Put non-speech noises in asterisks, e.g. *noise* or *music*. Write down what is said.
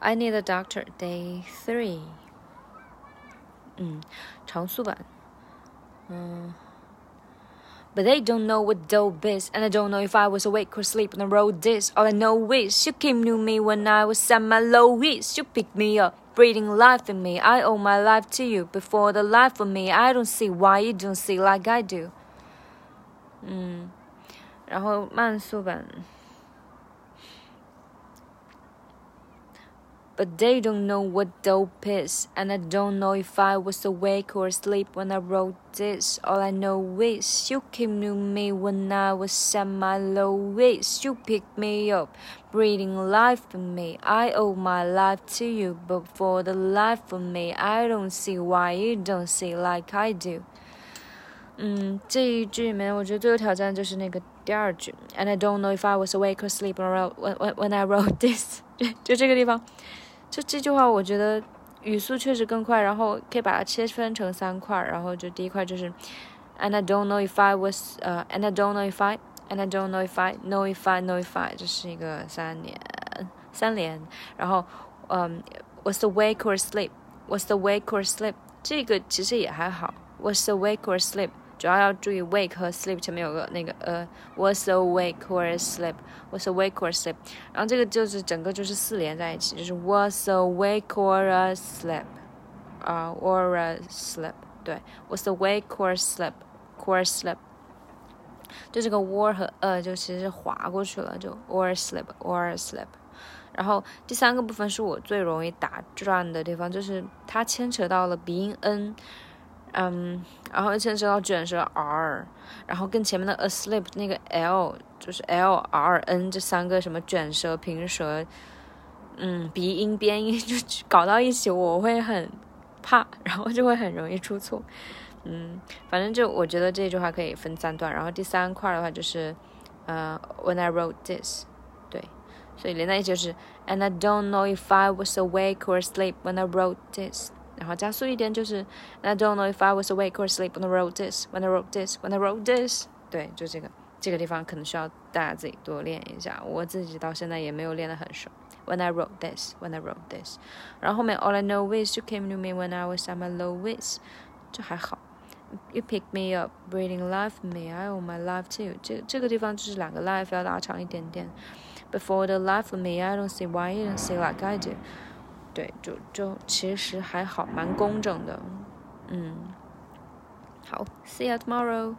I need a doctor. Day three. 嗯，长速版。嗯。But they don't know what dope is, and I don't know if I was awake or asleep when I wrote this. All I know is you came to me when I was at my lowest. You picked me up, breathing life in me. I owe my life to you. Before the life of me, I don't see why you don't see like I do. 嗯，然后慢速版。 but they don't know what dope is, and I don't know if I was awake or asleep when I wrote this. All I know is you came to me when I was at my lowest. You picked me up, breathing life in me. I owe my life to you, but for the life of me, I don't see why you don't see like I do. 嗯，这一句里面，我觉得最有挑战就是那个第二句，And I don't know if I was awake or asleep when I wrote when when I wrote this，就这个地方。 就这句话，我觉得语速确实更快，然后可以把它切分成三块，然后就第一块就是，and I don't know if I was，呃，and I don't know if I，and I don't know if I，know if I，know if I，这是一个三连，三连，然后，嗯，was awake or sleep，was awake or sleep，这个其实也还好，was awake or sleep。主要要注意 wake 和 sleep 前面有个那个呃，was awake or sleep，was awake or sleep，然后这个就是整个就是四连在一起，就是 was awake or sleep，啊，or asleep，对，was awake or sleep，or sleep，就这个 or 和呃就其实划过去了，就 or sleep，or sleep，然后第三个部分是我最容易打转的地方，就是它牵扯到了鼻音 n。嗯，然后牵扯到卷舌 r，然后跟前面的 asleep 那个 l 就是 l r n 这三个什么卷舌平舌，嗯，鼻音边音 *laughs* 就搞到一起，我会很怕，*laughs* 然后就会很容易出错。嗯，反正就我觉得这句话可以分三段，然后第三块的话就是呃 when I wrote this，对，所以连在一起就是 and I don't know if I was awake or asleep when I wrote this。然后加速一点就是 I don't know if I was awake or asleep when I wrote this, when I wrote this, when I wrote this。对，就这个这个地方可能需要大家自己多练一下，我自己到现在也没有练得很熟。When I wrote this, when I wrote this，然后后面 All I know is you came to me when I was at my lowest，这还好。You picked me up, breathing life in me. I owe my life to you。这这个地方就是两个 life 要拉长一点点。Before the life of me, I don't see why you don't see like I do。 对，就就其实还好，蛮工整的，嗯，好，see you tomorrow。